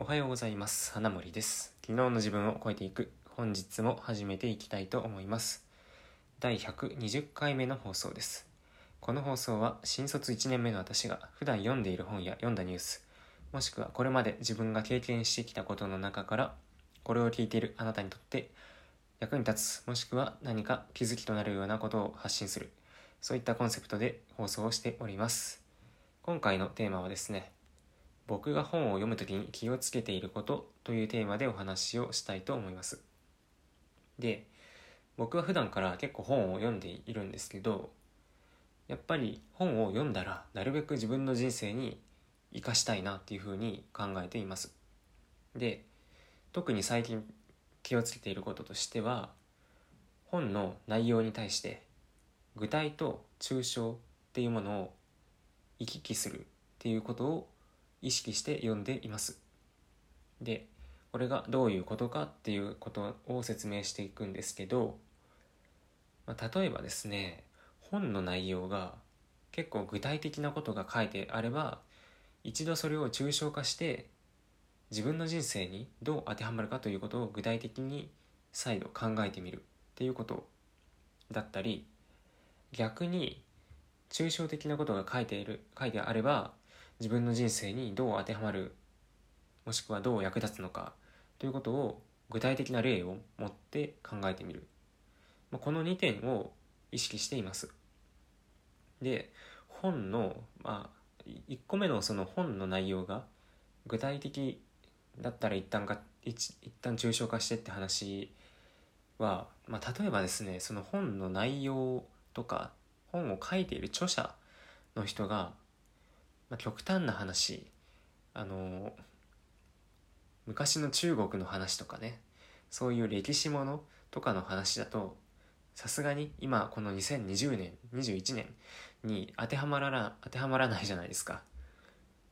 おはようございます。花森です。昨日の自分を超えていく。本日も始めていきたいと思います。第120回目の放送です。この放送は新卒1年目の私が普段読んでいる本や読んだニュースもしくはこれまで自分が経験してきたことの中からこれを聞いているあなたにとって役に立つもしくは何か気づきとなるようなことを発信するそういったコンセプトで放送をしております。今回のテーマはですね僕が本を読むときに気をつけていることというテーマでお話をしたいと思います。で、僕は普段から結構本を読んでいるんですけど、やっぱり本を読んだらなるべく自分の人生に生かしたいなっていうふうに考えています。で、特に最近気をつけていることとしては、本の内容に対して具体と抽象っていうものを行き来するっていうことを意識して読んでいます。で、これがどういうことかっていうことを説明していくんですけど、まあ、例えばですね、本の内容が結構具体的なことが書いてあれば、一度それを抽象化して自分の人生にどう当てはまるかということを具体的に再度考えてみるっていうことだったり逆に抽象的なことが書いている書いてあれば自分の人生にどう当てはまるもしくはどう役立つのかということを具体的な例を持って考えてみる、まあ、この2点を意識しています。で本の、まあ、1個目のその本の内容が具体的だったら一旦が一一旦抽象化してって話は、まあ、例えばですねその本の内容とか本を書いている著者の人がまあ、極端な話あの昔の中国の話とかねそういう歴史ものとかの話だとさすがに今この2020年21年に当てはまらな当てはまらないじゃないですか。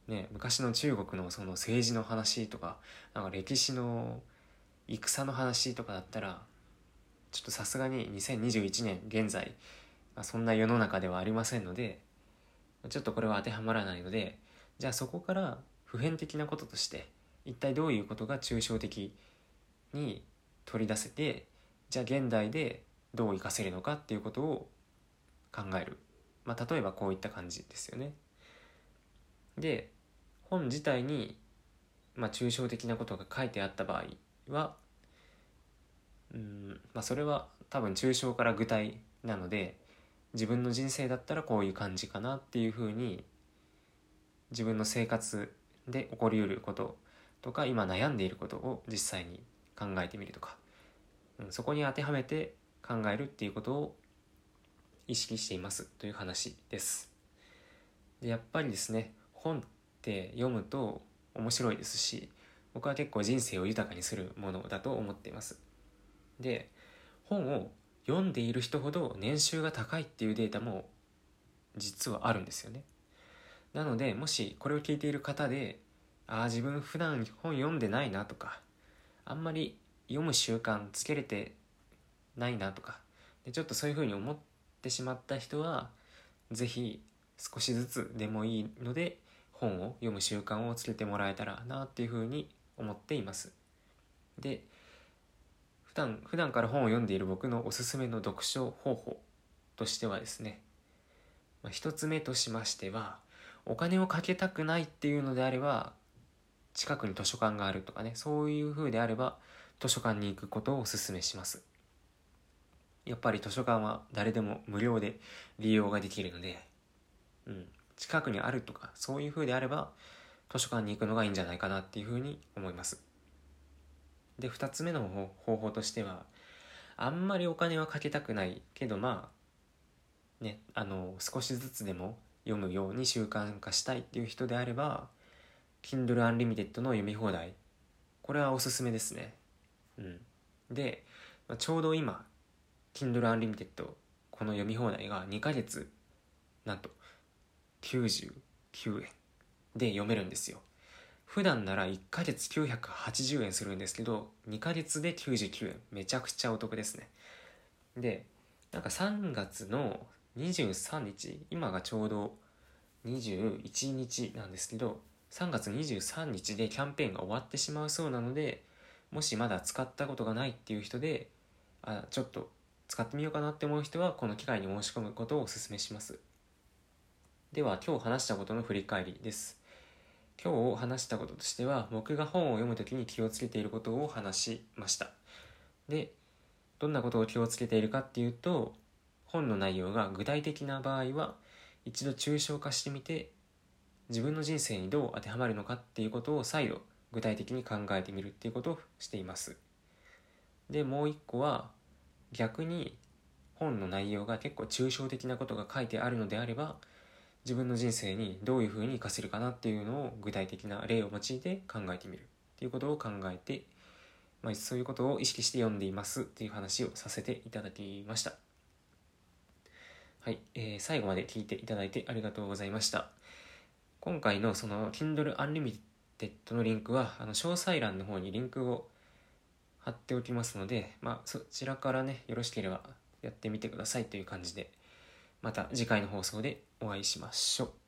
ね、昔の中国のその政治の話とかなんか歴史の戦の話とかだったらちょっとさすがに2021年現在そんな世の中ではありませんのでちょっとこれは当てはまらないのでじゃあそこから普遍的なこととして一体どういうことが抽象的に取り出せてじゃあ現代でどう活かせるのかっていうことを考える、まあ、例えばこういった感じですよね。で本自体に、まあ、抽象的なことが書いてあった場合はうん、まあ、それは多分抽象から具体なので自分の人生だったらこういう感じかなっていうふうに自分の生活で起こりうることとか今悩んでいることを実際に考えてみるとか、うん、そこに当てはめて考えるっていうことを意識していますという話です。でやっぱりですね本って読むと面白いですし僕は結構人生を豊かにするものだと思っています。で本を読んでいる人ほど年収が高いっていうデータも実はあるんですよね。なのでもしこれを聞いている方でああ自分普段本読んでないなとかあんまり読む習慣つけれてないなとかでちょっとそういうふうに思ってしまった人は是非少しずつでもいいので本を読む習慣をつけてもらえたらなっていうふうに思っています。で段普段から本を読んでいる僕のおすすめの読書方法としてはですね、まあ、一つ目としましてはお金をかけたくないっていうのであれば近くに図書館があるとかねそういう風であれば図書館に行くことをおすすめします。やっぱり図書館は誰でも無料で利用ができるので、うん、近くにあるとかそういう風であれば図書館に行くのがいいんじゃないかなっていう風に思います。で2つ目の方法としてはあんまりお金はかけたくないけどまあねあの少しずつでも読むように習慣化したいっていう人であれば Kindle Unlimited の読み放題これはおすすめですね。うん。で、まあ、ちょうど今 Kindle Unlimited この読み放題が2ヶ月なんと99円で読めるんですよ。普段なら1ヶ月980円するんですけど2ヶ月で99円。めちゃくちゃお得ですね。でなんか3月の23日今がちょうど21日なんですけど3月23日でキャンペーンが終わってしまうそうなのでもしまだ使ったことがないっていう人であちょっと使ってみようかなって思う人はこの機会に申し込むことをお勧めします。では今日話したことの振り返りです。今日話したこととしては僕が本を読む時に気をつけていることを話しました。でどんなことを気をつけているかっていうと本の内容が具体的な場合は一度抽象化してみて自分の人生にどう当てはまるのかっていうことを再度具体的に考えてみるっていうことをしています。でもう一個は逆に本の内容が結構抽象的なことが書いてあるのであれば自分の人生にどういうふうに活かせるかなっていうのを具体的な例を用いて考えてみるっていうことを考えて、まあ、そういうことを意識して読んでいますっていう話をさせていただきました。はい、えー、最後まで聞いていただいてありがとうございました。今回のその Kindle Unlimited のリンクはあの詳細欄の方にリンクを貼っておきますので、まあ、そちらからねよろしければやってみてくださいという感じで。また次回の放送でお会いしましょう。